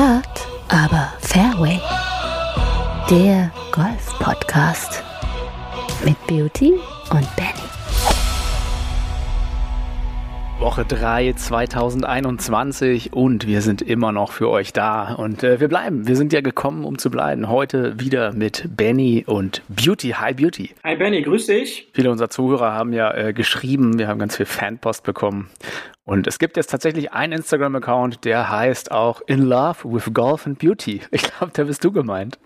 Hard, aber Fairway. Der Golf-Podcast mit Beauty und Benny. Woche 3 2021 und wir sind immer noch für euch da und äh, wir bleiben. Wir sind ja gekommen, um zu bleiben. Heute wieder mit Benny und Beauty. Hi Beauty. Hi Benny, grüß dich. Viele unserer Zuhörer haben ja äh, geschrieben, wir haben ganz viel Fanpost bekommen und es gibt jetzt tatsächlich einen Instagram-Account, der heißt auch In Love with Golf and Beauty. Ich glaube, da bist du gemeint.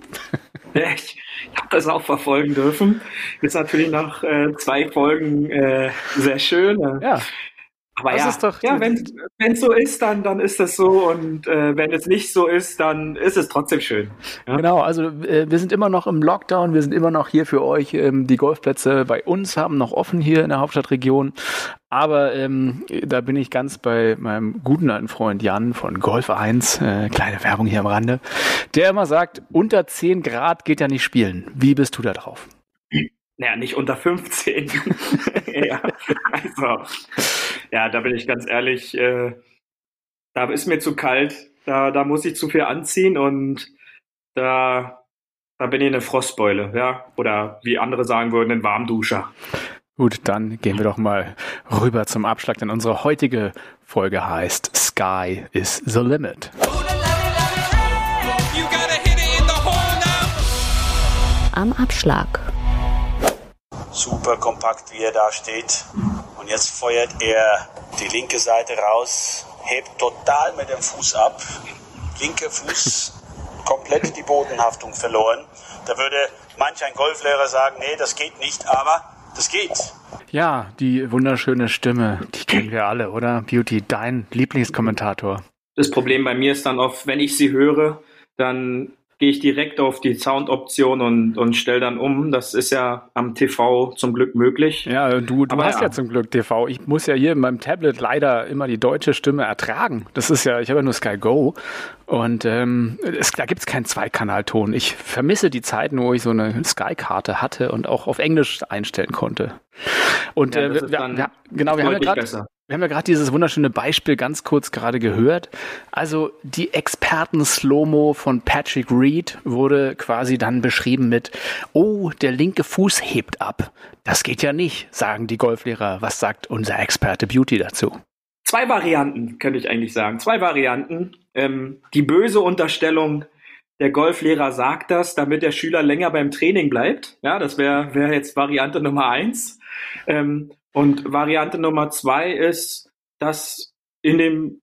Ja, ich habe das auch verfolgen dürfen. Ist natürlich nach äh, zwei Folgen äh, sehr schön. Ja. Aber das ja, ist doch ja wenn es so ist, dann, dann ist das so. Und äh, wenn es nicht so ist, dann ist es trotzdem schön. Ja? Genau, also äh, wir sind immer noch im Lockdown, wir sind immer noch hier für euch. Ähm, die Golfplätze bei uns haben noch offen hier in der Hauptstadtregion. Aber ähm, da bin ich ganz bei meinem guten alten Freund Jan von Golf 1, äh, kleine Werbung hier am Rande, der immer sagt, unter 10 Grad geht ja nicht spielen. Wie bist du da drauf? Naja, nicht unter 15. ja, also, ja, da bin ich ganz ehrlich, äh, da ist mir zu kalt, da, da muss ich zu viel anziehen und da, da bin ich eine Frostbeule, ja. Oder wie andere sagen würden, ein Warmduscher. Gut, dann gehen wir doch mal rüber zum Abschlag, denn unsere heutige Folge heißt Sky is the Limit. Am Abschlag super kompakt, wie er da steht. Und jetzt feuert er die linke Seite raus, hebt total mit dem Fuß ab. Linker Fuß komplett die Bodenhaftung verloren. Da würde manch ein Golflehrer sagen, nee, das geht nicht, aber das geht. Ja, die wunderschöne Stimme, die kennen wir alle, oder? Beauty, dein Lieblingskommentator. Das Problem bei mir ist dann oft, wenn ich sie höre, dann gehe ich direkt auf die Sound-Option und, und stelle dann um. Das ist ja am TV zum Glück möglich. Ja, du, du hast ja. ja. zum Glück TV. Ich muss ja hier in meinem Tablet leider immer die deutsche Stimme ertragen. Das ist ja, ich habe ja nur Sky Go und ähm, es, da gibt es keinen Zweikanalton. Ich vermisse die Zeiten, wo ich so eine Sky-Karte hatte und auch auf Englisch einstellen konnte. Und ja, äh, wir, wir, genau, wir haben ja gerade wir haben ja gerade dieses wunderschöne Beispiel ganz kurz gerade gehört. Also die Experten-Slow-Mo von Patrick Reed wurde quasi dann beschrieben mit, oh, der linke Fuß hebt ab. Das geht ja nicht, sagen die Golflehrer. Was sagt unser Experte Beauty dazu? Zwei Varianten, könnte ich eigentlich sagen. Zwei Varianten. Ähm, die böse Unterstellung, der Golflehrer sagt das, damit der Schüler länger beim Training bleibt. Ja, das wäre wär jetzt Variante Nummer eins. Ähm, und Variante Nummer zwei ist, dass in dem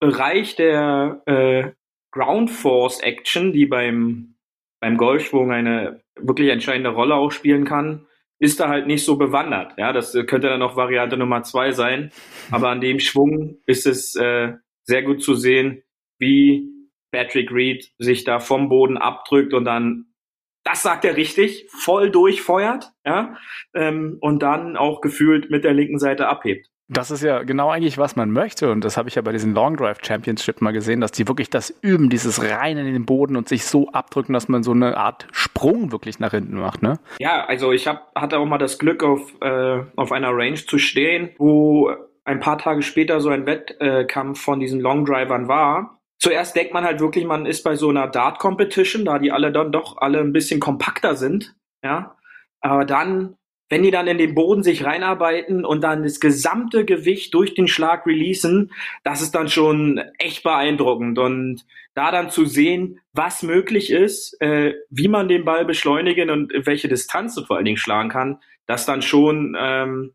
Bereich der äh, Ground Force Action, die beim, beim Golfschwung eine wirklich entscheidende Rolle auch spielen kann, ist da halt nicht so bewandert. Ja, das könnte dann noch Variante Nummer zwei sein. Aber an dem Schwung ist es äh, sehr gut zu sehen, wie Patrick Reed sich da vom Boden abdrückt und dann das sagt er richtig, voll durchfeuert, ja, ähm, und dann auch gefühlt mit der linken Seite abhebt. Das ist ja genau eigentlich, was man möchte. Und das habe ich ja bei diesen Long Drive Championship mal gesehen, dass die wirklich das üben, dieses Rein in den Boden und sich so abdrücken, dass man so eine Art Sprung wirklich nach hinten macht, ne? Ja, also ich hab, hatte auch mal das Glück, auf, äh, auf einer Range zu stehen, wo ein paar Tage später so ein Wettkampf von diesen Long Drivern war zuerst denkt man halt wirklich, man ist bei so einer Dart-Competition, da die alle dann doch alle ein bisschen kompakter sind, ja. Aber dann, wenn die dann in den Boden sich reinarbeiten und dann das gesamte Gewicht durch den Schlag releasen, das ist dann schon echt beeindruckend. Und da dann zu sehen, was möglich ist, äh, wie man den Ball beschleunigen und welche Distanz vor allen Dingen schlagen kann, das dann schon ähm,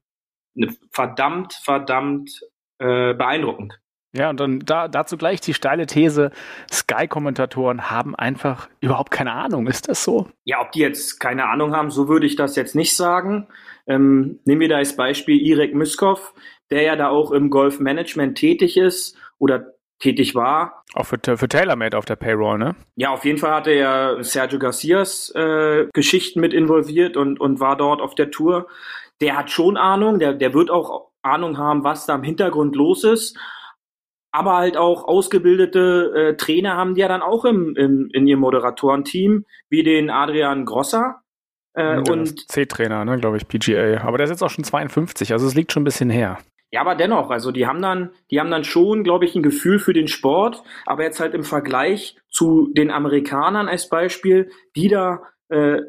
verdammt, verdammt äh, beeindruckend. Ja, und dann da, dazu gleich die steile These, Sky-Kommentatoren haben einfach überhaupt keine Ahnung. Ist das so? Ja, ob die jetzt keine Ahnung haben, so würde ich das jetzt nicht sagen. Ähm, nehmen wir da als Beispiel Irek Myskov, der ja da auch im Golfmanagement tätig ist oder tätig war. Auch für, für TaylorMade auf der Payroll, ne? Ja, auf jeden Fall hatte er Sergio Garcias äh, Geschichten mit involviert und, und war dort auf der Tour. Der hat schon Ahnung, der, der wird auch Ahnung haben, was da im Hintergrund los ist aber halt auch ausgebildete äh, Trainer haben die ja dann auch im, im, in ihrem Moderatorenteam, wie den Adrian Grosser. Äh, ja, und C-Trainer, ne, glaube ich, PGA. Aber der ist jetzt auch schon 52, also es liegt schon ein bisschen her. Ja, aber dennoch, also die haben dann, die haben dann schon, glaube ich, ein Gefühl für den Sport, aber jetzt halt im Vergleich zu den Amerikanern als Beispiel, die da äh,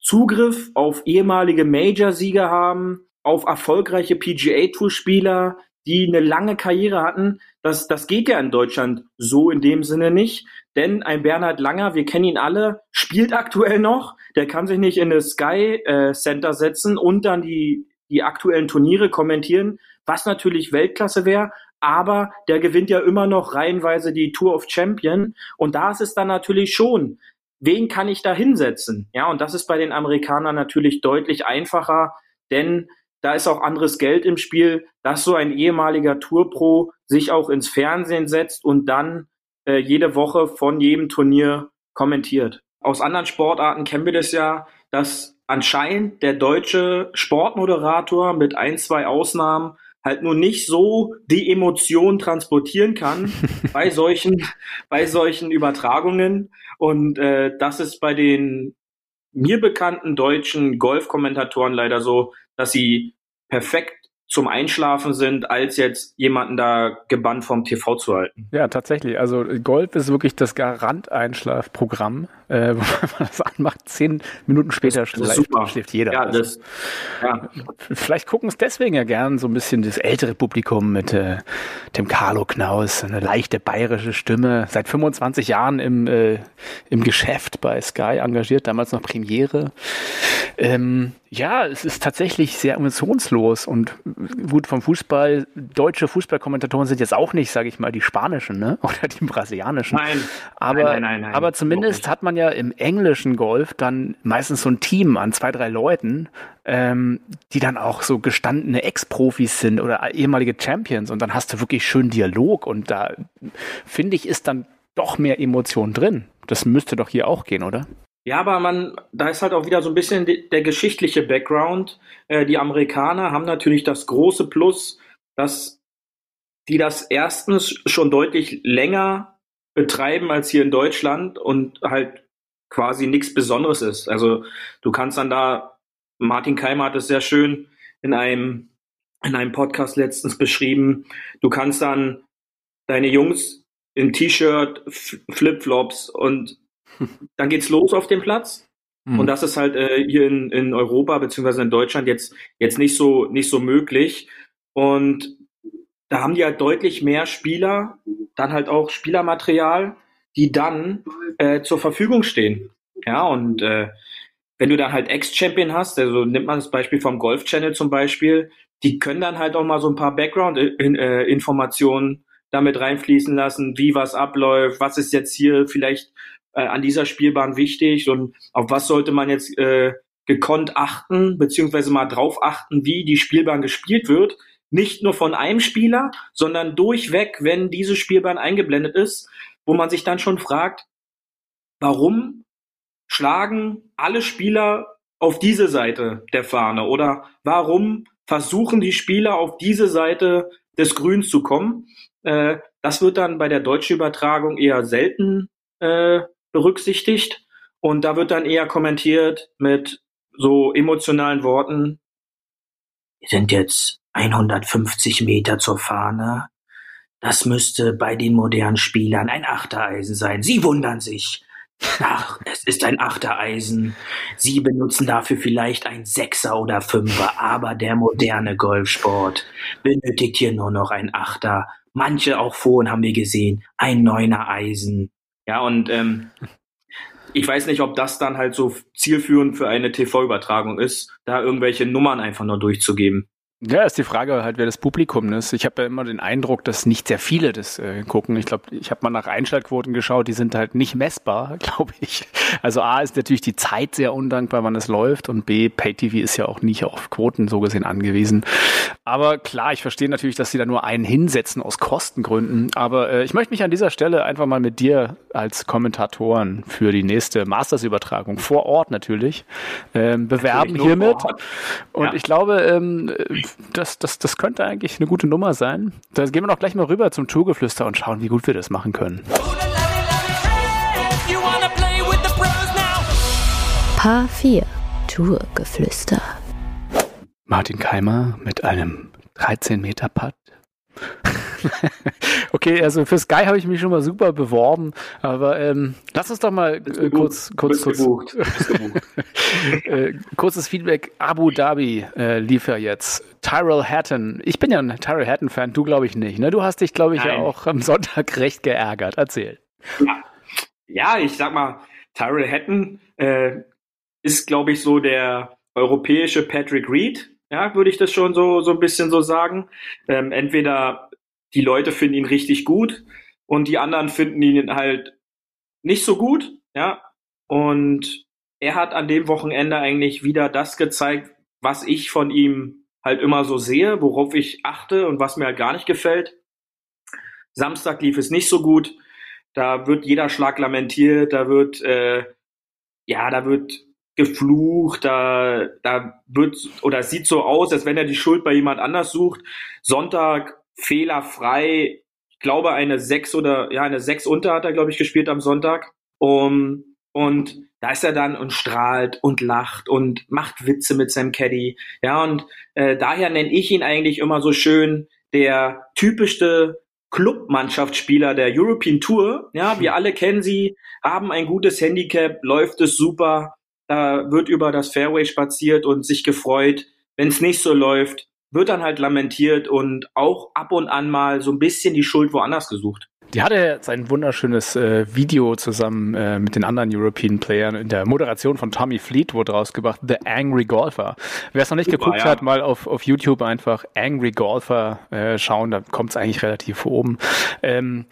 Zugriff auf ehemalige Major-Sieger haben, auf erfolgreiche PGA-Tour-Spieler, die eine lange Karriere hatten. Das, das geht ja in Deutschland so in dem Sinne nicht. Denn ein Bernhard Langer, wir kennen ihn alle, spielt aktuell noch. Der kann sich nicht in das Sky äh, Center setzen und dann die, die aktuellen Turniere kommentieren, was natürlich Weltklasse wäre. Aber der gewinnt ja immer noch reihenweise die Tour of Champion. Und da ist es dann natürlich schon, wen kann ich da hinsetzen? Ja, und das ist bei den Amerikanern natürlich deutlich einfacher, denn da ist auch anderes Geld im Spiel, dass so ein ehemaliger Tourpro sich auch ins Fernsehen setzt und dann äh, jede Woche von jedem Turnier kommentiert. Aus anderen Sportarten kennen wir das ja, dass anscheinend der deutsche Sportmoderator mit ein, zwei Ausnahmen halt nur nicht so die Emotionen transportieren kann bei solchen, bei solchen Übertragungen. Und äh, das ist bei den mir bekannten deutschen Golfkommentatoren leider so, dass sie perfekt zum Einschlafen sind, als jetzt jemanden da gebannt vom TV zu halten. Ja, tatsächlich. Also Golf ist wirklich das Garant-Einschlafprogramm, äh, wo man das anmacht, zehn Minuten später schläft, schläft jeder. Ja, das, ja. Vielleicht gucken es deswegen ja gern so ein bisschen das ältere Publikum mit äh, dem Carlo Knaus, eine leichte bayerische Stimme, seit 25 Jahren im, äh, im Geschäft bei Sky engagiert, damals noch Premiere. Ähm, ja, es ist tatsächlich sehr emotionslos und gut vom Fußball. Deutsche Fußballkommentatoren sind jetzt auch nicht, sage ich mal, die spanischen ne? oder die brasilianischen. Nein. Aber, nein, nein, nein, aber zumindest hat man ja im englischen Golf dann meistens so ein Team an zwei, drei Leuten, ähm, die dann auch so gestandene Ex-Profis sind oder ehemalige Champions und dann hast du wirklich schön Dialog und da finde ich ist dann doch mehr Emotion drin. Das müsste doch hier auch gehen, oder? Ja, aber man, da ist halt auch wieder so ein bisschen der geschichtliche Background. Äh, die Amerikaner haben natürlich das große Plus, dass die das erstens schon deutlich länger betreiben als hier in Deutschland und halt quasi nichts Besonderes ist. Also du kannst dann da, Martin Keimer hat es sehr schön in einem, in einem Podcast letztens beschrieben, du kannst dann deine Jungs in T-Shirt, Flipflops und dann geht's los auf dem Platz. Mhm. Und das ist halt äh, hier in, in Europa beziehungsweise in Deutschland jetzt, jetzt nicht so, nicht so möglich. Und da haben die halt deutlich mehr Spieler, dann halt auch Spielermaterial, die dann äh, zur Verfügung stehen. Ja, und äh, wenn du dann halt Ex-Champion hast, also nimmt man das Beispiel vom Golf Channel zum Beispiel, die können dann halt auch mal so ein paar Background-Informationen äh, damit reinfließen lassen, wie was abläuft, was ist jetzt hier vielleicht äh, an dieser Spielbahn wichtig und auf was sollte man jetzt äh, gekonnt achten, beziehungsweise mal drauf achten, wie die Spielbahn gespielt wird. Nicht nur von einem Spieler, sondern durchweg, wenn diese Spielbahn eingeblendet ist, wo man sich dann schon fragt, warum schlagen alle Spieler auf diese Seite der Fahne oder warum versuchen die Spieler auf diese Seite des Grüns zu kommen. Äh, das wird dann bei der deutschen Übertragung eher selten äh, berücksichtigt. Und da wird dann eher kommentiert mit so emotionalen Worten. Wir sind jetzt 150 Meter zur Fahne. Das müsste bei den modernen Spielern ein Achtereisen sein. Sie wundern sich. Ach, es ist ein Achtereisen. Sie benutzen dafür vielleicht ein Sechser oder Fünfer, aber der moderne Golfsport benötigt hier nur noch ein Achter. Manche auch vorhin haben wir gesehen, ein Neuner Eisen. Ja, und ähm, ich weiß nicht, ob das dann halt so zielführend für eine TV-Übertragung ist, da irgendwelche Nummern einfach nur durchzugeben. Ja, ist die Frage halt, wer das Publikum ist. Ich habe ja immer den Eindruck, dass nicht sehr viele das äh, gucken. Ich glaube, ich habe mal nach Einschaltquoten geschaut, die sind halt nicht messbar, glaube ich. Also A ist natürlich die Zeit sehr undankbar, wann es läuft und B, PayTV ist ja auch nicht auf Quoten so gesehen angewiesen. Aber klar, ich verstehe natürlich, dass sie da nur einen hinsetzen aus Kostengründen. Aber äh, ich möchte mich an dieser Stelle einfach mal mit dir als Kommentatoren für die nächste Masters-Übertragung vor Ort natürlich ähm, bewerben natürlich hiermit. Und ja. ich glaube, ähm, das, das, das könnte eigentlich eine gute Nummer sein. Da gehen wir doch gleich mal rüber zum Tourgeflüster und schauen, wie gut wir das machen können. Paar 4 Tourgeflüster. Martin Keimer mit einem 13 Meter Putt. okay, also für Sky habe ich mich schon mal super beworben, aber ähm, lass uns doch mal äh, kurz, kurz, kurz, äh, kurzes Feedback. Abu Dhabi äh, lief ja jetzt. Tyrell Hatton. Ich bin ja ein Tyrell Hatton-Fan, du glaube ich nicht. Ne? Du hast dich, glaube ich, Nein. ja auch am Sonntag recht geärgert. Erzähl. Ja, ja ich sag mal, Tyrell Hatton äh, ist, glaube ich, so der europäische Patrick Reed ja, würde ich das schon so, so ein bisschen so sagen. Ähm, entweder die Leute finden ihn richtig gut und die anderen finden ihn halt nicht so gut, ja. Und er hat an dem Wochenende eigentlich wieder das gezeigt, was ich von ihm halt immer so sehe, worauf ich achte und was mir halt gar nicht gefällt. Samstag lief es nicht so gut. Da wird jeder Schlag lamentiert, da wird äh, ja, da wird geflucht, da, da wird oder sieht so aus, als wenn er die Schuld bei jemand anders sucht. Sonntag fehlerfrei, ich glaube eine sechs oder ja eine sechs unter hat er glaube ich gespielt am Sonntag. Um, und da ist er dann und strahlt und lacht und macht Witze mit seinem Caddy. Ja und äh, daher nenne ich ihn eigentlich immer so schön der typischste Clubmannschaftsspieler der European Tour. Ja, wir alle kennen sie, haben ein gutes Handicap, läuft es super da wird über das Fairway spaziert und sich gefreut. Wenn es nicht so läuft, wird dann halt lamentiert und auch ab und an mal so ein bisschen die Schuld woanders gesucht. Die hatte sein wunderschönes äh, Video zusammen äh, mit den anderen European Playern in der Moderation von Tommy Fleetwood rausgebracht, The Angry Golfer. Wer es noch nicht Super, geguckt ja. hat, mal auf, auf YouTube einfach Angry Golfer äh, schauen, da kommt es eigentlich relativ oben. Ähm,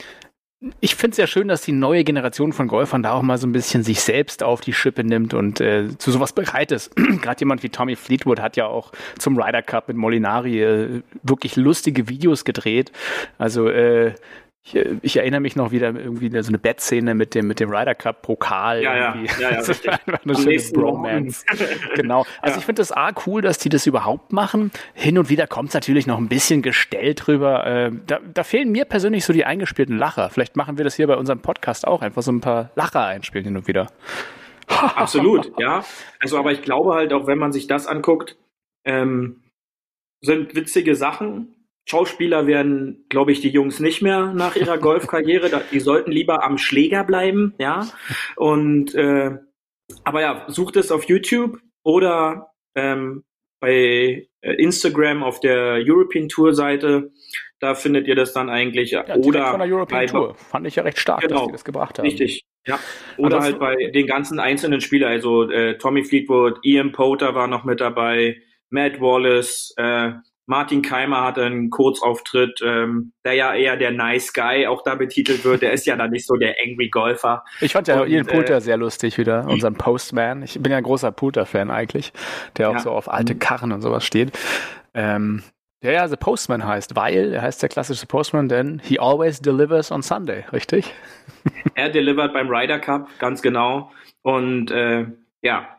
ich finde es ja schön, dass die neue Generation von Golfern da auch mal so ein bisschen sich selbst auf die Schippe nimmt und äh, zu sowas bereit ist. Gerade jemand wie Tommy Fleetwood hat ja auch zum Ryder Cup mit Molinari äh, wirklich lustige Videos gedreht. Also äh, ich, ich, erinnere mich noch wieder irgendwie so eine Bettszene mit dem, mit dem Ryder Cup Pokal. Ja, ja, ja, ja, das war einfach eine schöne Bromance. genau. Also ja. ich finde das A cool, dass die das überhaupt machen. Hin und wieder kommt es natürlich noch ein bisschen gestellt drüber. Äh, da, da fehlen mir persönlich so die eingespielten Lacher. Vielleicht machen wir das hier bei unserem Podcast auch einfach so ein paar Lacher einspielen hin und wieder. Absolut, ja. Also, aber ich glaube halt auch, wenn man sich das anguckt, ähm, sind witzige Sachen, Schauspieler werden, glaube ich, die Jungs nicht mehr nach ihrer Golfkarriere. Die sollten lieber am Schläger bleiben, ja. Und äh, aber ja, sucht es auf YouTube oder ähm, bei äh, Instagram auf der European Tour Seite. Da findet ihr das dann eigentlich. Ja, oder von der European bei, Tour. Fand ich ja recht stark, genau, dass die das gebracht haben. Richtig. Ja. Oder halt bei den ganzen einzelnen Spielern, also äh, Tommy Fleetwood, Ian Potter war noch mit dabei, Matt Wallace, äh, Martin Keimer hatte einen Kurzauftritt, ähm, der ja eher der Nice Guy auch da betitelt wird. Der ist ja da nicht so der Angry Golfer. Ich fand ja Ian Poulter äh, sehr lustig wieder, unseren Postman. Ich bin ja ein großer Poulter-Fan eigentlich, der auch ja. so auf alte mhm. Karren und sowas steht. Ähm, der ja The Postman heißt, weil er heißt der klassische Postman, denn he always delivers on Sunday, richtig? Er delivert beim Ryder Cup, ganz genau. Und äh, ja,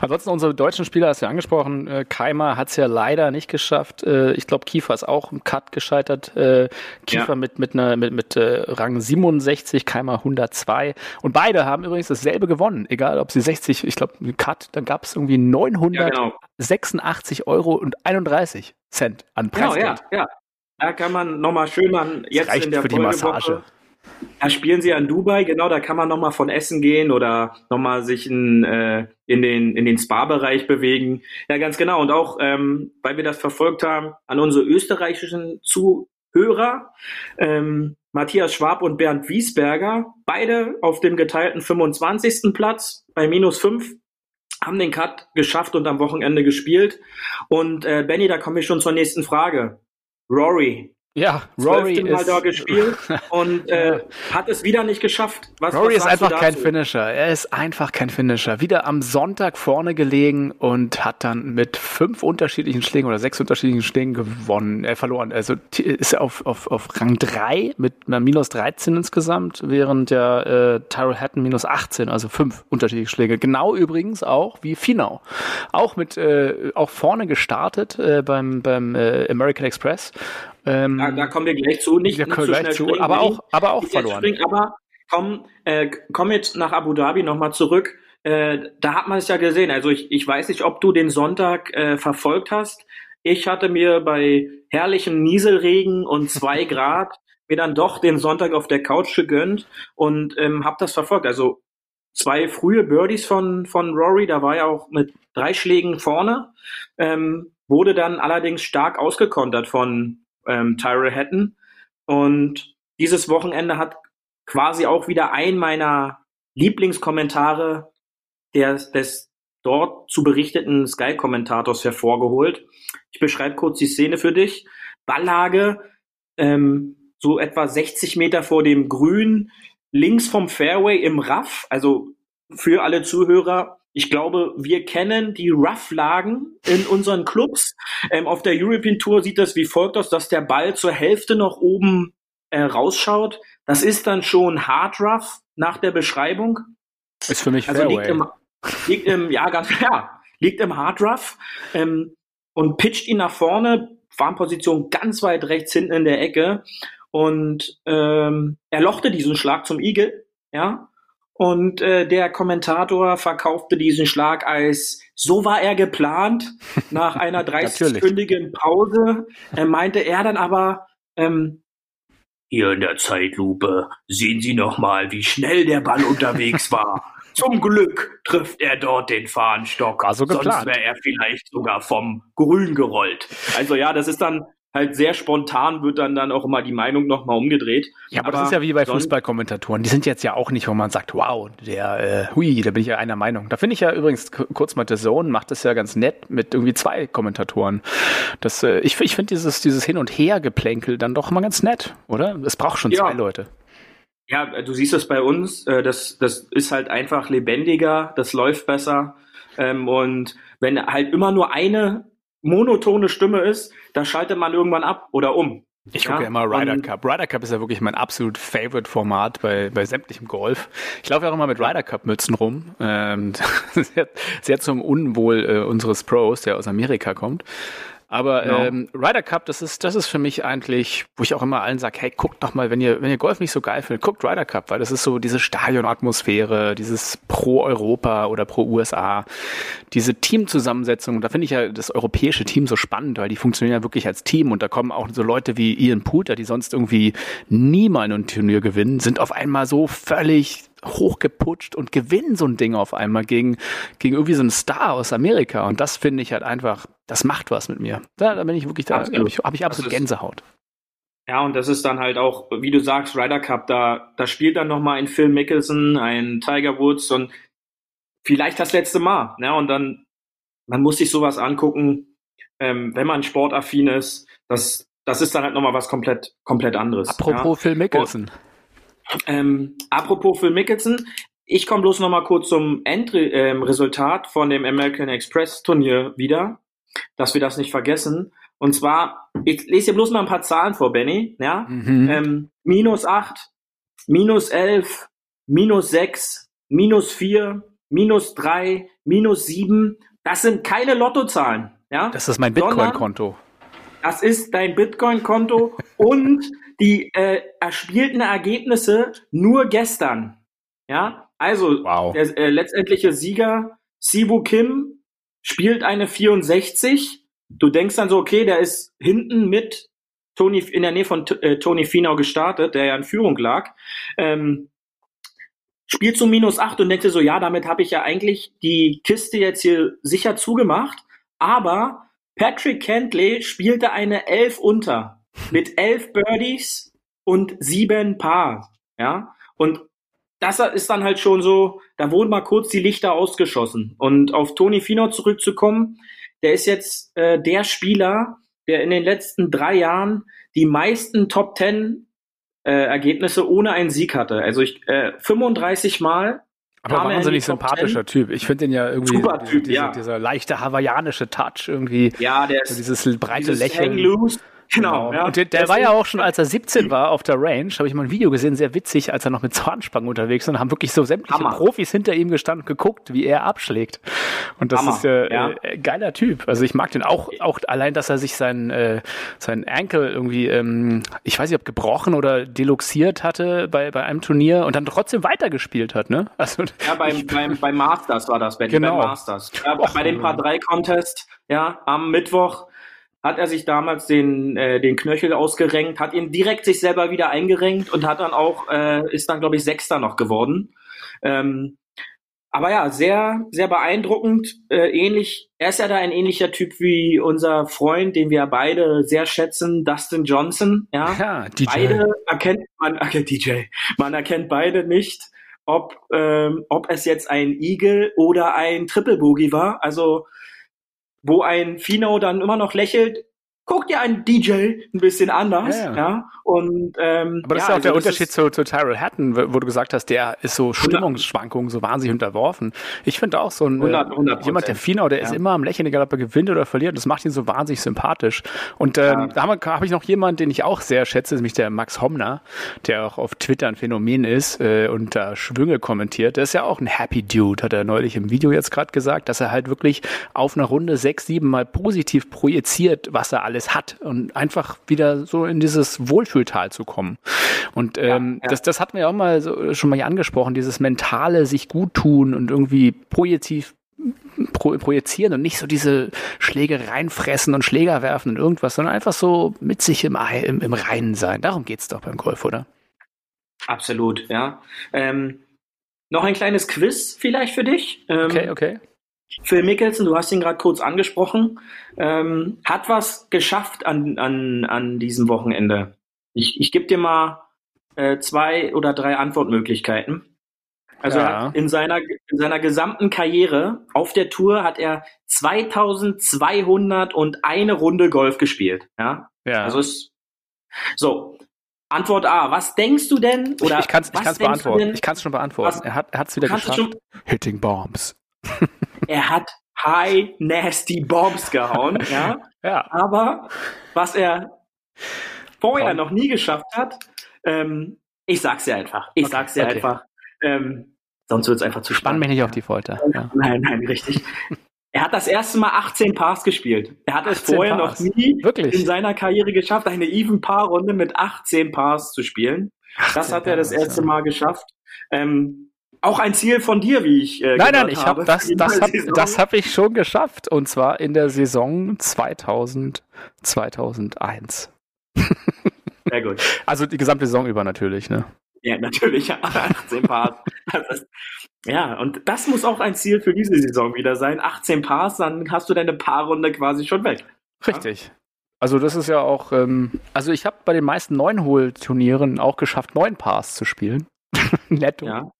Ansonsten unsere deutschen Spieler hast du ja angesprochen. Äh, Keimer hat es ja leider nicht geschafft. Äh, ich glaube, Kiefer ist auch im Cut gescheitert. Äh, Kiefer ja. mit, mit, einer, mit, mit äh, Rang 67, Keimer 102. Und beide haben übrigens dasselbe gewonnen. Egal, ob sie 60, ich glaube, Cut, dann gab es irgendwie 986 ja, genau. Euro und 31 Cent an Preisgeld. Genau, ja, ja. Da kann man nochmal schön an jetzt in der für die Massage. Da spielen sie an Dubai, genau, da kann man nochmal von Essen gehen oder nochmal sich in, äh, in den, in den Spa-Bereich bewegen. Ja, ganz genau. Und auch, ähm, weil wir das verfolgt haben, an unsere österreichischen Zuhörer, ähm, Matthias Schwab und Bernd Wiesberger, beide auf dem geteilten 25. Platz bei minus 5 haben den Cut geschafft und am Wochenende gespielt. Und äh, Benny, da komme ich schon zur nächsten Frage. Rory, ja, Rory Mal ist da gespielt und äh, hat es wieder nicht geschafft. Was, Rory was ist einfach kein Finisher. Er ist einfach kein Finisher. Wieder am Sonntag vorne gelegen und hat dann mit fünf unterschiedlichen Schlägen oder sechs unterschiedlichen Schlägen gewonnen. Er verloren. Also ist er auf, auf, auf Rang 3 mit einer minus 13 insgesamt, während der äh, Tyrell Hatton minus 18, also fünf unterschiedliche Schläge. Genau übrigens auch wie Finau. Auch mit äh, auch vorne gestartet äh, beim, beim äh, American Express ähm, da, da, kommen wir gleich zu. Nicht, nicht so schnell zu, springen, aber auch, aber auch verloren. Springen, aber komm, äh, komm jetzt nach Abu Dhabi nochmal zurück. Äh, da hat man es ja gesehen. Also ich, ich weiß nicht, ob du den Sonntag äh, verfolgt hast. Ich hatte mir bei herrlichem Nieselregen und zwei Grad mir dann doch den Sonntag auf der Couch gegönnt und ähm, habe das verfolgt. Also zwei frühe Birdies von, von Rory, da war ja auch mit drei Schlägen vorne, ähm, wurde dann allerdings stark ausgekontert von ähm, Tyrell Hatton. Und dieses Wochenende hat quasi auch wieder ein meiner Lieblingskommentare der, des dort zu berichteten Sky-Kommentators hervorgeholt. Ich beschreibe kurz die Szene für dich. Balllage, ähm, so etwa 60 Meter vor dem Grün, links vom Fairway im Raff, also für alle Zuhörer, ich glaube, wir kennen die Rough-Lagen in unseren Clubs. Ähm, auf der European Tour sieht das wie folgt aus, dass der Ball zur Hälfte noch oben äh, rausschaut. Das ist dann schon Hard Rough nach der Beschreibung. Ist für mich also Fairway. liegt im, liegt im, ja, ganz, ja, liegt im Hard Rough ähm, und pitcht ihn nach vorne, Farmposition ganz weit rechts hinten in der Ecke und ähm, er lochte diesen Schlag zum Igel, ja. Und äh, der Kommentator verkaufte diesen Schlag als so war er geplant nach einer 30-stündigen Pause. Er meinte er dann aber ähm, hier in der Zeitlupe sehen Sie noch mal, wie schnell der Ball unterwegs war. Zum Glück trifft er dort den Fahnenstock. War so Sonst geplant. wäre er vielleicht sogar vom Grün gerollt. Also ja, das ist dann halt sehr spontan, wird dann dann auch immer die Meinung nochmal umgedreht. Ja, aber, das ist ja wie bei Fußballkommentatoren. Die sind jetzt ja auch nicht, wo man sagt, wow, der, äh, hui, da bin ich ja einer Meinung. Da finde ich ja übrigens kurz mal The Zone macht das ja ganz nett mit irgendwie zwei Kommentatoren. Das, äh, ich ich finde dieses, dieses Hin- und Her-Geplänkel dann doch mal ganz nett, oder? Es braucht schon Ja. zwei Leute. Ja, du siehst es bei uns, äh, das, das ist halt einfach lebendiger, das läuft besser. Ähm, und wenn halt immer nur eine monotone Stimme ist, da schaltet man irgendwann ab oder um. Ich gucke ja, Ja, immer Ryder Cup. Ryder Cup ist ja wirklich mein absolut Favorite-Format bei, bei sämtlichem Golf. Ich laufe ja auch immer mit Ryder Cup-Mützen rum. Ähm, sehr, sehr zum Unwohl äh, unseres Pros, der aus Amerika kommt. Aber Genau. ähm, Ryder Cup, das ist, das ist für mich eigentlich, wo ich auch immer allen sage, hey, guckt doch mal, wenn ihr, wenn ihr Golf nicht so geil findet, guckt Ryder Cup, weil das ist so diese Stadionatmosphäre, dieses Pro-Europa oder Pro-USA, diese Teamzusammensetzung, da finde ich ja das europäische Team so spannend, weil die funktionieren ja wirklich als Team und da kommen auch so Leute wie Ian Puter, die sonst irgendwie niemals ein Turnier gewinnen, sind auf einmal so völlig hochgeputscht und gewinnen so ein Ding auf einmal gegen, gegen irgendwie so einen Star aus Amerika. Und das finde ich halt einfach, das macht was mit mir. Da, da bin ich wirklich, da habe ich, hab ich absolut Gänsehaut. Ja, und das ist dann halt auch, wie du sagst, Ryder Cup, da, da spielt dann nochmal ein Phil Mickelson, ein Tiger Woods und vielleicht das letzte Mal. Ne? Und dann, man muss sich sowas angucken, ähm, wenn man sportaffin ist, das, das ist dann halt nochmal was komplett, komplett anderes. ja? Apropos Phil Mickelson. Ähm, apropos Phil Mickelson, ich komme bloß noch mal kurz zum Endresultat von dem American Express Turnier wieder, dass wir das nicht vergessen. Und zwar, ich lese dir bloß mal ein paar Zahlen vor, Benny. Ja? Mhm. Ähm, minus 8, minus 11, minus 6, minus 4, minus 3, minus 7. Das sind keine Lottozahlen. Ja? das ist mein Bitcoin-Konto. Das ist dein Bitcoin-Konto und die äh, erspielten Ergebnisse nur gestern. Ja, also Wow. der äh, letztendliche Sieger Sibu Kim spielt eine 64. Du denkst dann so, okay, der ist hinten mit Tony in der Nähe von äh, Tony Finau gestartet, der ja in Führung lag. Ähm, spielt zu minus 8 und denkst dir so, ja, damit habe ich ja eigentlich die Kiste jetzt hier sicher zugemacht, aber Patrick Kentley spielte eine 11 unter mit 11 Birdies und 7 Paar, ja? Und das ist dann halt schon so, da wurden mal kurz die Lichter ausgeschossen. Und auf Tony Finau zurückzukommen, der ist jetzt äh, der Spieler, der in den letzten drei Jahren die meisten Top Ten äh, Ergebnisse ohne einen Sieg hatte. Also ich äh, 35 Mal. Aber er wahnsinnig sympathischer Typ. Ich finde den ja irgendwie Super diese- Typ, diese, ja. dieser leichte hawaiianische Touch irgendwie. Ja, der ist dieses breite dieses Lächeln. Loose. Genau. Ja. Und der, der war ja auch schon, als er 17 war auf der Range, habe ich mal ein Video gesehen, sehr witzig, als er noch mit Zahnspangen unterwegs war und haben wirklich so sämtliche Hammer. Profis hinter ihm gestanden und geguckt, wie er abschlägt. Und das Hammer, ist ja, ja. Äh, geiler Typ. Also ich mag den auch, auch allein, dass er sich seinen, äh, seinen Ankle irgendwie, ähm, ich weiß nicht, ob gebrochen oder deluxiert hatte bei, bei einem Turnier und dann trotzdem weitergespielt hat, ne? Also, Ja, beim, beim, beim Masters war das, Benny, Genau. beim Masters. Ja, Och, bei dem Paar 3 Contest, ja, am Mittwoch hat er sich damals den, äh, den Knöchel ausgerenkt, hat ihn direkt sich selber wieder eingerenkt und hat dann auch, äh, ist dann, glaube ich, Sechster noch geworden. Ähm, aber ja, sehr, sehr beeindruckend. Äh, ähnlich, er ist ja da ein ähnlicher Typ wie unser Freund, den wir beide sehr schätzen, Dustin Johnson. Ja, Ja, DJ. beide erkennt man, okay, DJ, man erkennt beide nicht, ob, ähm, ob es jetzt ein Eagle oder ein Triple Boogie war. Also, wo ein Fino dann immer noch lächelt, guck dir einen DJ ein bisschen anders, Ja, ja. Und ähm, Aber das ja, ist ja auch also der Unterschied ist- zu, zu Tyrell Hatton, wo du gesagt hast, der ist so Stimmungsschwankungen so wahnsinnig unterworfen. Ich finde auch so ein 100, äh, 100%. jemand, der Finau, der ist Ja. immer am Lächeln, egal ob er gewinnt oder verliert. Das macht ihn so wahnsinnig sympathisch. Und ähm, da habe hab ich noch jemanden, den ich auch sehr schätze, nämlich der Max Homner, der auch auf Twitter ein Phänomen ist äh, und da Schwünge kommentiert. Der ist ja auch ein Happy Dude, hat er neulich im Video jetzt gerade gesagt, dass er halt wirklich auf einer Runde sechs, sieben Mal positiv projiziert, was er alles hat und einfach wieder so in dieses Wohlfühltal zu kommen. Und ähm, ja. Das, das hatten wir auch mal so, schon mal hier angesprochen, dieses mentale sich gut tun und irgendwie projektiv pro, projizieren und nicht so diese Schläge reinfressen und Schläger werfen und irgendwas, sondern einfach so mit sich im, im, im Reinen sein. Darum geht's doch beim Golf, oder? Absolut, ja. Ähm, noch ein kleines Quiz vielleicht für dich. Ähm, Okay, okay. Phil Mickelson, du hast ihn gerade kurz angesprochen, ähm, hat was geschafft an, an, an diesem Wochenende. Ich, ich gebe dir mal äh, zwei oder drei Antwortmöglichkeiten. Also Ja. in seiner, in seiner gesamten Karriere auf der Tour hat er 2201 Runde Golf gespielt. Ja, Ja. also ist so. Antwort A. Was denkst du denn? Oder ich kann es beantworten. denn- Ich kann es schon beantworten. Er hat es wieder geschafft. Hitting Bombs. Er hat High Nasty Bombs gehauen, ja. Ja. Aber was er vorher noch nie geschafft hat, ähm, ich sag's dir einfach. Ich Okay, sag's dir okay. einfach. Ähm, sonst wird's einfach zu Spann spannend. mich nicht auf die Folter. Ja. Nein, nein, richtig. Er hat das erste Mal 18 Pars gespielt. Er hat es 18 vorher Pars. noch nie Wirklich? in seiner Karriere geschafft, eine Even-Paar-Runde mit 18 Pars zu spielen. Das 18 hat er das erste. Mal geschafft. Ähm, auch ein Ziel von dir, wie ich äh, Nein, nein, ich habe das, das habe hab ich schon geschafft und zwar in der Saison 2000, 2001. Sehr gut. Also die gesamte Saison über natürlich, ne? Ja, natürlich, 18 Pars. Das ist, ja, und das muss auch ein Ziel für diese Saison wieder sein. 18 Pars, dann hast du deine Paarrunde quasi schon weg. Richtig. Also das ist ja auch, ähm, also ich habe bei den meisten Neun-Hol-Turnieren auch geschafft, neun Pars zu spielen. Netto. Ja.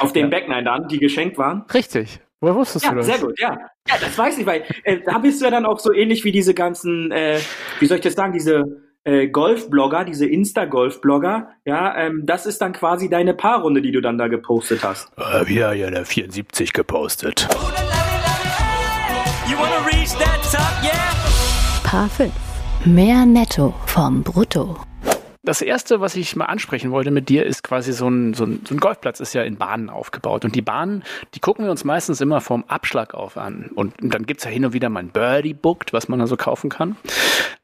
Auf den Ja. Backnine dann, die geschenkt waren. Richtig. Woher wusstest du Ja, das? sehr gut, ja. Ja, das weiß ich, weil äh, da bist du ja dann auch so ähnlich wie diese ganzen, äh, wie soll ich das sagen, diese äh, Golf-Blogger, diese Insta-Golf-Blogger, ja, ähm, das ist dann quasi deine Paarrunde, die du dann da gepostet hast. Äh, wir ja der 74 gepostet. You wanna reach that top, yeah? Paar 5. Mehr Netto vom Brutto. Das erste, was ich mal ansprechen wollte mit dir, ist quasi so ein, so ein, so ein Golfplatz ist ja in Bahnen aufgebaut. Und die Bahnen, die gucken wir uns meistens immer vom Abschlag auf an. Und dann gibt's ja hin und wieder mal ein Birdie Booked, was man da so kaufen kann,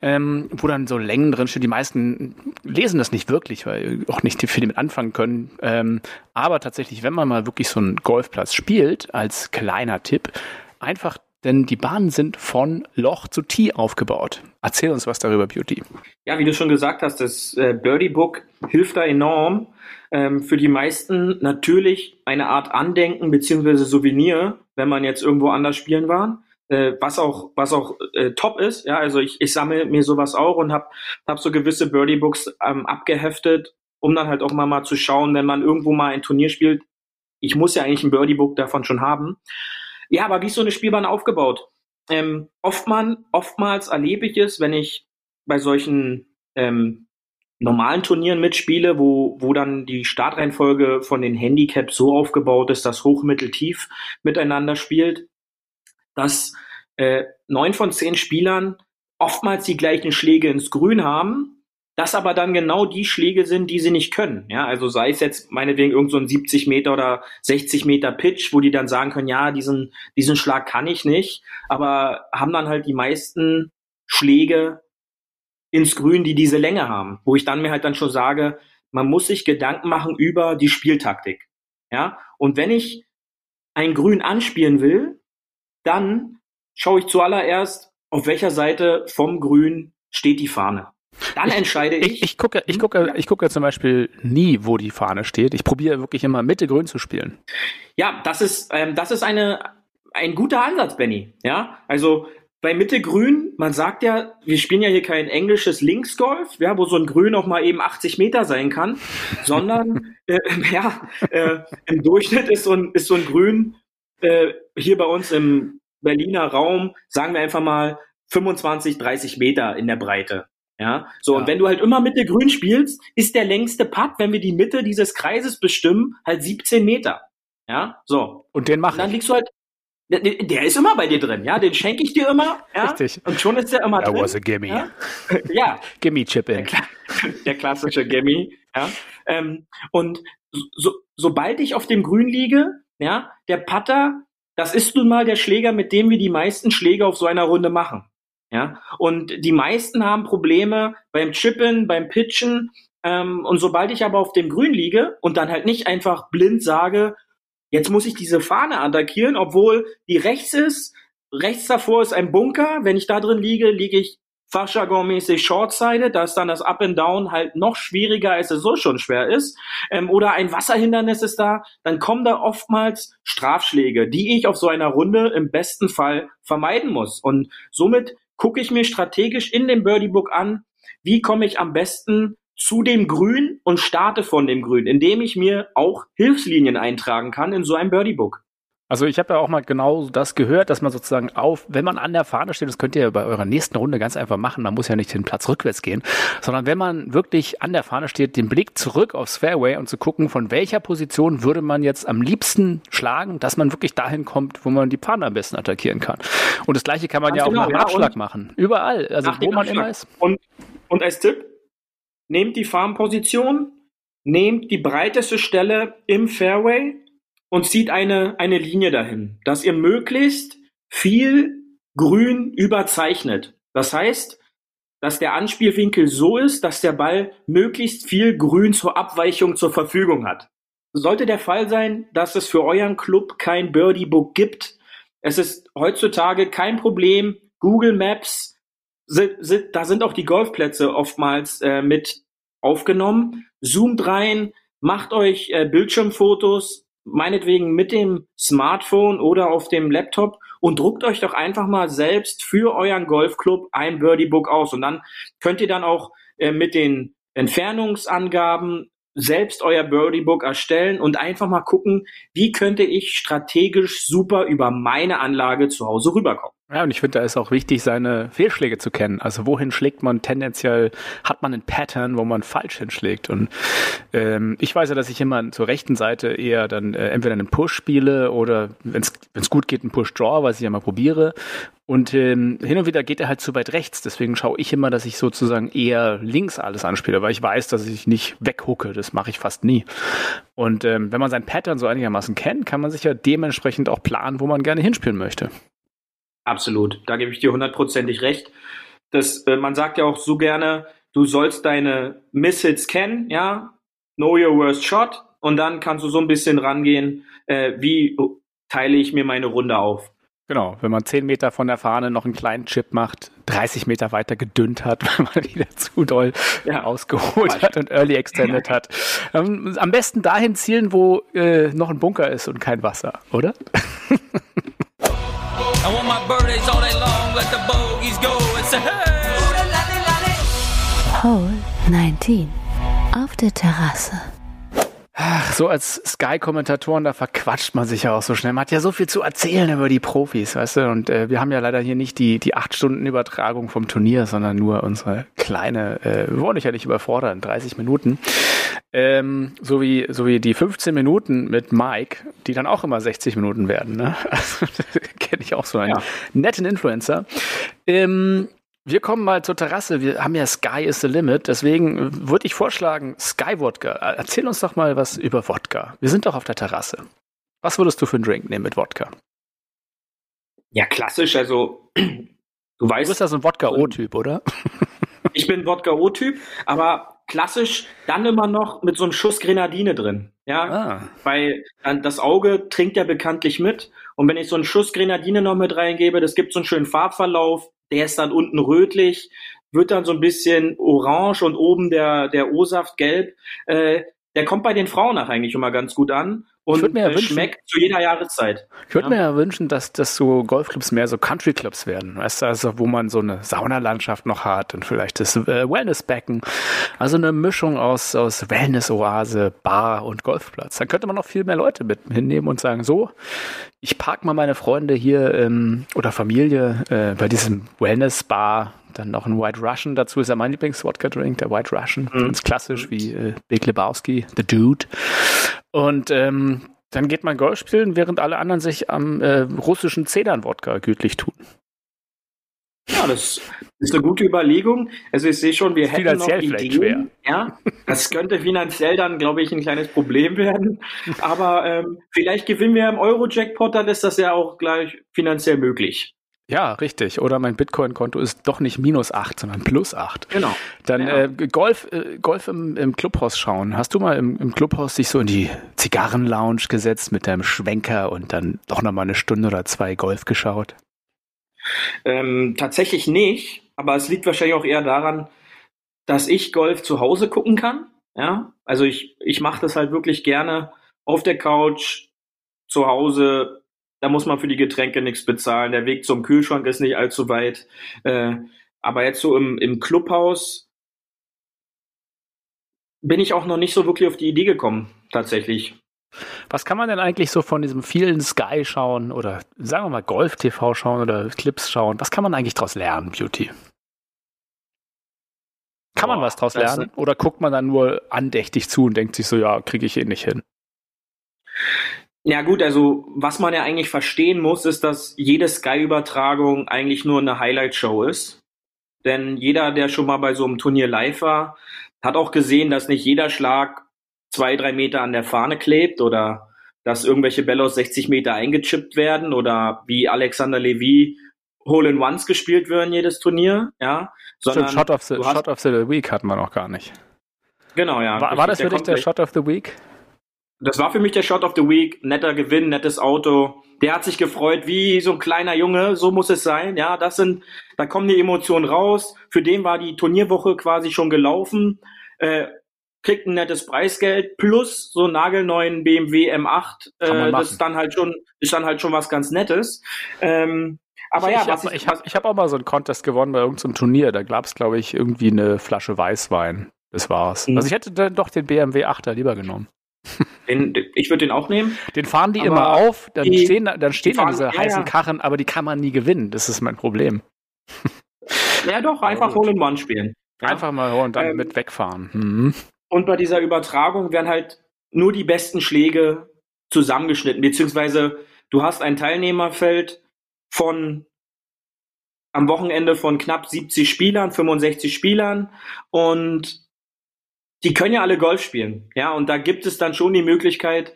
ähm, wo dann so Längen drinstehen. Die meisten lesen das nicht wirklich, weil auch nicht viel damit anfangen können. Ähm, aber tatsächlich, wenn man mal wirklich so einen Golfplatz spielt, als kleiner Tipp, einfach denn die Bahnen sind von Loch zu Tee aufgebaut. Erzähl uns was darüber, Beauty. Ja, wie du schon gesagt hast, das äh, Birdie Book hilft da enorm. Ähm, für die meisten natürlich eine Art Andenken beziehungsweise Souvenir, wenn man jetzt irgendwo anders spielen war. Äh, was auch, was auch äh, top ist. Ja, also ich, ich sammle mir sowas auch und habe hab so gewisse Birdie Books ähm, abgeheftet, um dann halt auch mal, mal zu schauen, wenn man irgendwo mal ein Turnier spielt. Ich muss ja eigentlich ein Birdie Book davon schon haben. Ja, aber wie ist so eine Spielbahn aufgebaut? Ähm, oftmals, oftmals erlebe ich es, wenn ich bei solchen ähm, normalen Turnieren mitspiele, wo, wo dann die Startreihenfolge von den Handicaps so aufgebaut ist, dass Hoch, Mittel, Tief miteinander spielt, dass äh, neun von zehn Spielern oftmals die gleichen Schläge ins Grün haben, das aber dann genau die Schläge sind, die sie nicht können. Ja, also sei es jetzt meinetwegen irgend so ein 70 Meter oder 60 Meter Pitch, wo die dann sagen können, ja, diesen, diesen Schlag kann ich nicht, aber haben dann halt die meisten Schläge ins Grün, die diese Länge haben, wo ich dann mir halt dann schon sage, man muss sich Gedanken machen über die Spieltaktik. Ja, und wenn ich ein Grün anspielen will, dann schaue ich zuallererst auf welcher Seite vom Grün steht die Fahne. Dann entscheide ich. Ich, ich gucke, ich gucke, ich gucke zum Beispiel nie, wo die Fahne steht. Ich probiere wirklich immer Mitte Grün zu spielen. Ja, das ist, ähm, das ist eine, ein guter Ansatz, Benny. Ja, also bei Mitte Grün, man sagt ja, wir spielen ja hier kein englisches Linksgolf, ja, wo so ein Grün auch mal eben 80 Meter sein kann, sondern äh, ja, äh, im Durchschnitt ist so ein, ist so ein Grün äh, hier bei uns im Berliner Raum, sagen wir einfach mal 25, 30 Meter in der Breite. Ja, so, ja. und wenn du halt immer Mitte grün spielst, ist der längste Putt, wenn wir die Mitte dieses Kreises bestimmen, halt 17 Meter. Ja, so. Und den machen. Dann liegst du halt, der, der, ist immer bei dir drin, ja, den schenke ich dir immer, ja. Richtig. Und schon ist der immer That drin. was a gimme. Ja. ja. gimme Chip in. Der, der klassische Gimme, ja. Ähm, und so, sobald ich auf dem Grün liege, ja, der Putter, das ist nun mal der Schläger, mit dem wir die meisten Schläge auf so einer Runde machen. Ja, und die meisten haben Probleme beim Chippen, beim Pitchen. Ähm, und sobald ich aber auf dem Grün liege und dann halt nicht einfach blind sage, jetzt muss ich diese Fahne attackieren, obwohl die rechts ist, rechts davor ist ein Bunker. Wenn ich da drin liege, liege ich Fachjargon-mäßig Shortside, da ist dann das Up and Down halt noch schwieriger, als es so schon schwer ist. Ähm, oder ein Wasserhindernis ist da, dann kommen da oftmals Strafschläge, die ich auf so einer Runde im besten Fall vermeiden muss. Und somit gucke ich mir strategisch in dem Birdie Book an, wie komme ich am besten zu dem Grün und starte von dem Grün, indem ich mir auch Hilfslinien eintragen kann in so einem Birdie Book. Also ich habe ja auch mal genau das gehört, dass man sozusagen auf, wenn man an der Fahne steht, das könnt ihr bei eurer nächsten Runde ganz einfach machen, man muss ja nicht den Platz rückwärts gehen, sondern wenn man wirklich an der Fahne steht, den Blick zurück aufs Fairway und zu gucken, von welcher Position würde man jetzt am liebsten schlagen, dass man wirklich dahin kommt, wo man die Fahne am besten attackieren kann. Und das gleiche kann man ganz ja auch genau, nach dem ja, Abschlag machen. Überall, also wo man Abschlag. immer ist. Und, und als Tipp, nehmt die Farmposition, nehmt die breiteste Stelle im Fairway und zieht eine, eine Linie dahin, dass ihr möglichst viel Grün überzeichnet. Das heißt, dass der Anspielwinkel so ist, dass der Ball möglichst viel Grün zur Abweichung zur Verfügung hat. Sollte der Fall sein, dass es für euren Club kein Birdie Book gibt, es ist heutzutage kein Problem. Google Maps, sind, sind, da sind auch die Golfplätze oftmals äh, mit aufgenommen. Zoomt rein, macht euch äh, Bildschirmfotos, meinetwegen mit dem Smartphone oder auf dem Laptop und druckt euch doch einfach mal selbst für euren Golfclub ein Birdie Book aus. Und dann könnt ihr dann auch äh, mit den Entfernungsangaben selbst euer Birdie Book erstellen und einfach mal gucken, wie könnte ich strategisch super über meine Anlage zu Hause rüberkommen. Ja, und ich finde, da ist auch wichtig, seine Fehlschläge zu kennen. Also wohin schlägt man tendenziell, hat man einen Pattern, wo man falsch hinschlägt. Und ähm, ich weiß ja, dass ich immer zur rechten Seite eher dann äh, entweder einen Push spiele oder, wenn es gut geht, einen Push-Draw, was ich ja mal probiere. Und ähm, hin und wieder geht er halt zu weit rechts. Deswegen schaue ich immer, dass ich sozusagen eher links alles anspiele, weil ich weiß, dass ich nicht weghucke. Das mache ich fast nie. Und ähm, wenn man sein Pattern so einigermaßen kennt, kann man sich ja dementsprechend auch planen, wo man gerne hinspielen möchte. Absolut, da gebe ich dir hundertprozentig recht. Das, äh, man sagt ja auch so gerne, du sollst deine Misshits kennen, ja, know your worst shot und dann kannst du so ein bisschen rangehen, äh, wie teile ich mir meine Runde auf. Genau, wenn man 10 Meter von der Fahne noch einen kleinen Chip macht, 30 Meter weiter gedünnt hat, weil man wieder zu doll ja, ausgeholt hat und early extended hat. Ähm, am besten dahin zielen, wo äh, noch ein Bunker ist und kein Wasser, oder? I want my birthdays all day long, let the bogeys go and say hey! Hole 19 auf der Terrasse. Ach, so als Sky-Kommentatoren, da verquatscht man sich ja auch so schnell. Man hat ja so viel zu erzählen über die Profis, weißt du? Und äh, wir haben ja leider hier nicht die, die acht Stunden Übertragung vom Turnier, sondern nur unsere kleine, äh, wir wollen dich ja nicht überfordern, 30 Minuten. Ähm, so, wie, so wie die 15 Minuten mit Mike, die dann auch immer 60 Minuten werden. Ne? Also, kenne ich auch so einen ja. netten Influencer. Ähm, wir kommen mal zur Terrasse. Wir haben ja Sky is the Limit. Deswegen würde ich vorschlagen, Sky Wodka. Erzähl uns doch mal was über Wodka. Wir sind doch auf der Terrasse. Was würdest du für einen Drink nehmen mit Wodka? Ja, klassisch. Also, du weißt. Du bist ja so ein Wodka-O-Typ, oder? Ich bin Wodka-O-Typ, aber klassisch dann immer noch mit so einem Schuss Grenadine drin. Ja, ah. weil das Auge trinkt ja bekanntlich mit. Und wenn ich so einen Schuss Grenadine noch mit reingebe, das gibt so einen schönen Farbverlauf, der ist dann unten rötlich, wird dann so ein bisschen orange und oben der, der O-Saft gelb. Äh, der kommt bei den Frauen auch eigentlich immer ganz gut an und mir ja äh, wünschen- schmeckt zu jeder Jahreszeit. Ich würde Ja. mir ja wünschen, dass, dass so Golfclubs mehr so Country-Clubs werden. Weißt du, also wo man so eine Saunalandschaft noch hat und vielleicht das äh, Wellnessbecken. Also eine Mischung aus, aus Wellness-Oase, Bar und Golfplatz. Dann könnte man noch viel mehr Leute mit hinnehmen und sagen, so, ich park mal meine Freunde hier ähm, oder Familie äh, bei diesem Wellness-Bar. Dann noch ein White Russian dazu ist ja mein Lieblings-Wodka-Drink, der White Russian. Ganz klassisch wie äh, Big Lebowski, The Dude. Und ähm, dann geht man Golf spielen, während alle anderen sich am äh, russischen Zedern-Wodka gütlich tun. Ja, das ist eine gute Überlegung. Also ich sehe schon, wir hätten noch Finanziell vielleicht Ideen. Ja, das könnte finanziell dann, glaube ich, ein kleines Problem werden. Aber ähm, vielleicht gewinnen wir im Euro-Jackpot, dann ist das ja auch gleich finanziell möglich. Ja, richtig. Oder mein Bitcoin-Konto ist doch nicht minus 8, sondern plus 8. Genau. Dann Ja. äh, Golf, äh, Golf im, im Clubhaus schauen. Hast du mal im, im Clubhaus dich so in die Zigarrenlounge gesetzt mit deinem Schwenker und dann doch noch mal eine Stunde oder zwei Golf geschaut? Ähm, tatsächlich nicht, aber es liegt wahrscheinlich auch eher daran, dass ich Golf zu Hause gucken kann. Ja, also ich, ich mache das halt wirklich gerne auf der Couch, zu Hause. Da muss man für die Getränke nichts bezahlen. Der Weg zum Kühlschrank ist nicht allzu weit. Äh, aber jetzt so im, im Clubhaus bin ich auch noch nicht so wirklich auf die Idee gekommen, tatsächlich. Was kann man denn eigentlich so von diesem vielen Sky schauen oder sagen wir mal Golf-TV schauen oder Clips schauen? Was kann man eigentlich daraus lernen, Beauty? Kann man Boah, was draus das ist- lernen oder guckt man dann nur andächtig zu und denkt sich so, ja, kriege ich eh nicht hin? Ja gut, also was man ja eigentlich verstehen muss, ist, dass jede Sky-Übertragung eigentlich nur eine Highlight-Show ist. Denn jeder, der schon mal bei so einem Turnier live war, hat auch gesehen, dass nicht jeder Schlag zwei, drei Meter an der Fahne klebt oder dass irgendwelche Bälle aus 60 Meter eingechippt werden oder wie Alexander Levy Hole-in-Ones gespielt werden jedes Turnier, ja. Sondern Shot of the, Shot of the Week hatten wir noch gar nicht. genau, ja. War, war das richtig, für dich kommt der gleich. Shot of the Week? Das war für mich der Shot of the Week. Netter Gewinn, nettes Auto. Der hat sich gefreut wie so ein kleiner Junge. So muss es sein. Ja, das sind, da kommen die Emotionen raus. Für den war die Turnierwoche quasi schon gelaufen. Äh, kriegt ein nettes Preisgeld plus so einen nagelneuen BMW M8. Kann man Äh, das ist dann halt schon, ist dann halt schon was ganz Nettes. Ähm, aber ich, ja, ich habe ich, ich hab, ich hab auch mal so einen Contest gewonnen bei irgendeinem Turnier. Da gab es, glaube ich, irgendwie eine Flasche Weißwein. Das war's. Mhm. Also ich hätte dann doch den BMW 8er lieber genommen. Den, ich würde den auch nehmen. Den fahren die immer auf, dann die- stehen, da- dann stehen die fahren- diese ja, heißen. Karren, aber die kann man nie gewinnen. Das ist mein Problem. Ja, doch, einfach gut. Hole-in-One spielen. Ja. Einfach mal und dann Ähm, mit wegfahren. Mhm. Und bei dieser Übertragung werden halt nur die besten Schläge zusammengeschnitten, beziehungsweise du hast ein Teilnehmerfeld von am Wochenende von knapp 70 Spielern, 65 Spielern und die können ja alle Golf spielen. Ja, und da gibt es dann schon die Möglichkeit,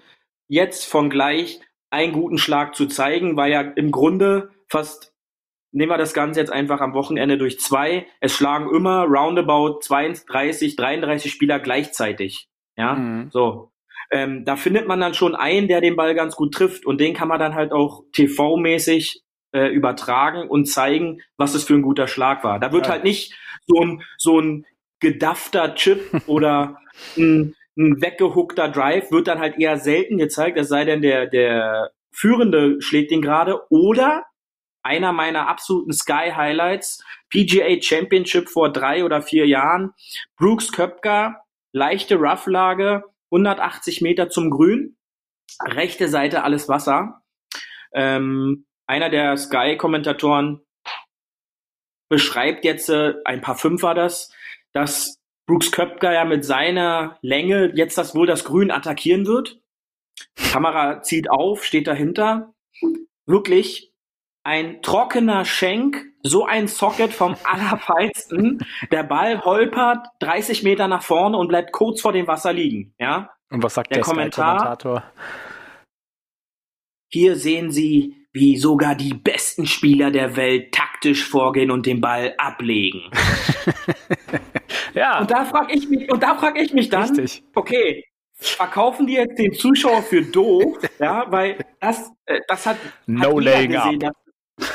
jetzt von gleich einen guten Schlag zu zeigen, weil ja im Grunde fast nehmen wir das Ganze jetzt einfach am Wochenende durch zwei. Es schlagen immer roundabout 32, 33 Spieler gleichzeitig. Ja, Mhm. so. Ähm, da findet man dann schon einen, der den Ball ganz gut trifft und den kann man dann halt auch TV-mäßig äh, übertragen und zeigen, was es für ein guter Schlag war. Da wird Ja. halt nicht so ein, so ein gedaffter Chip oder ein, ein weggehookter Drive wird dann halt eher selten gezeigt, es sei denn, der, der Führende schlägt den gerade oder einer meiner absoluten Sky Highlights, PGA Championship vor drei oder vier Jahren, Brooks Köpker, leichte Roughlage, 180 Meter zum Grün, rechte Seite alles Wasser. Ähm, einer der Sky-Kommentatoren beschreibt jetzt, äh, ein paar Fünf war das, dass Brooks Köpker ja mit seiner Länge jetzt das wohl das Grün attackieren wird. Kamera zieht auf, steht dahinter. Wirklich ein trockener Schenk, so ein Socket vom allerfeinsten. Der Ball holpert 30 Meter nach vorne und bleibt kurz vor dem Wasser liegen. Ja, Und was sagt Der der, Kommentar? Sky-Kommentator? Hier sehen Sie, wie sogar die besten Spieler der Welt taktisch vorgehen und den Ball ablegen. Ja, Und da frage ich mich, und da frage ich mich dann, richtig. okay, verkaufen die jetzt den Zuschauer für doof, ja, weil das, äh, das hat, No hat laying gesehen, up.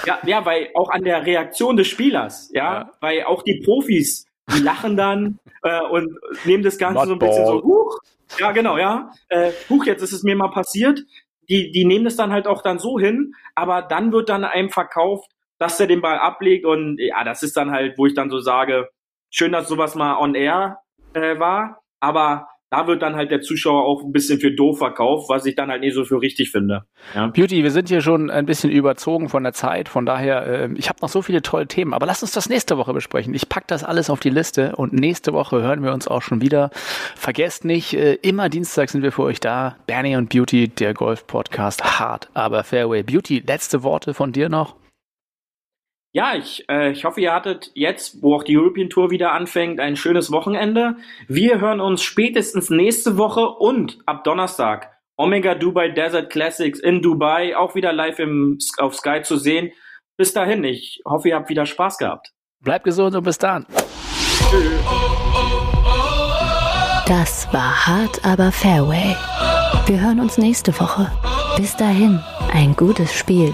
Ja, ja, weil auch an der Reaktion des Spielers, ja, ja. weil auch die Profis, die lachen dann äh, und nehmen das Ganze Not so ein bisschen so, huch, ja, genau, ja, äh, huch, jetzt ist es mir mal passiert. Die, die nehmen es dann halt auch dann so hin, aber dann wird dann einem verkauft, dass er den Ball ablegt und ja, das ist dann halt, wo ich dann so sage, schön, dass sowas mal on air äh, war, aber da wird dann halt der Zuschauer auch ein bisschen für doof verkauft, was ich dann halt nicht so für richtig finde. Ja. Beauty, wir sind hier schon ein bisschen überzogen von der Zeit, von daher, äh, ich habe noch so viele tolle Themen, aber lass uns das nächste Woche besprechen. Ich pack das alles auf die Liste und nächste Woche hören wir uns auch schon wieder. Vergesst nicht, äh, immer Dienstag sind wir für euch da. Bernie und Beauty, der Golf-Podcast, hart, aber Fairway. Beauty, letzte Worte von dir noch? Ja, ich, äh, ich hoffe, ihr hattet jetzt, wo auch die European Tour wieder anfängt, ein schönes Wochenende. Wir hören uns spätestens nächste Woche und ab Donnerstag Omega Dubai Desert Classics in Dubai auch wieder live im, auf Sky zu sehen. Bis dahin, ich hoffe, ihr habt wieder Spaß gehabt. Bleibt gesund und bis dann. Das war hart, aber Fairway. Wir hören uns nächste Woche. Bis dahin, ein gutes Spiel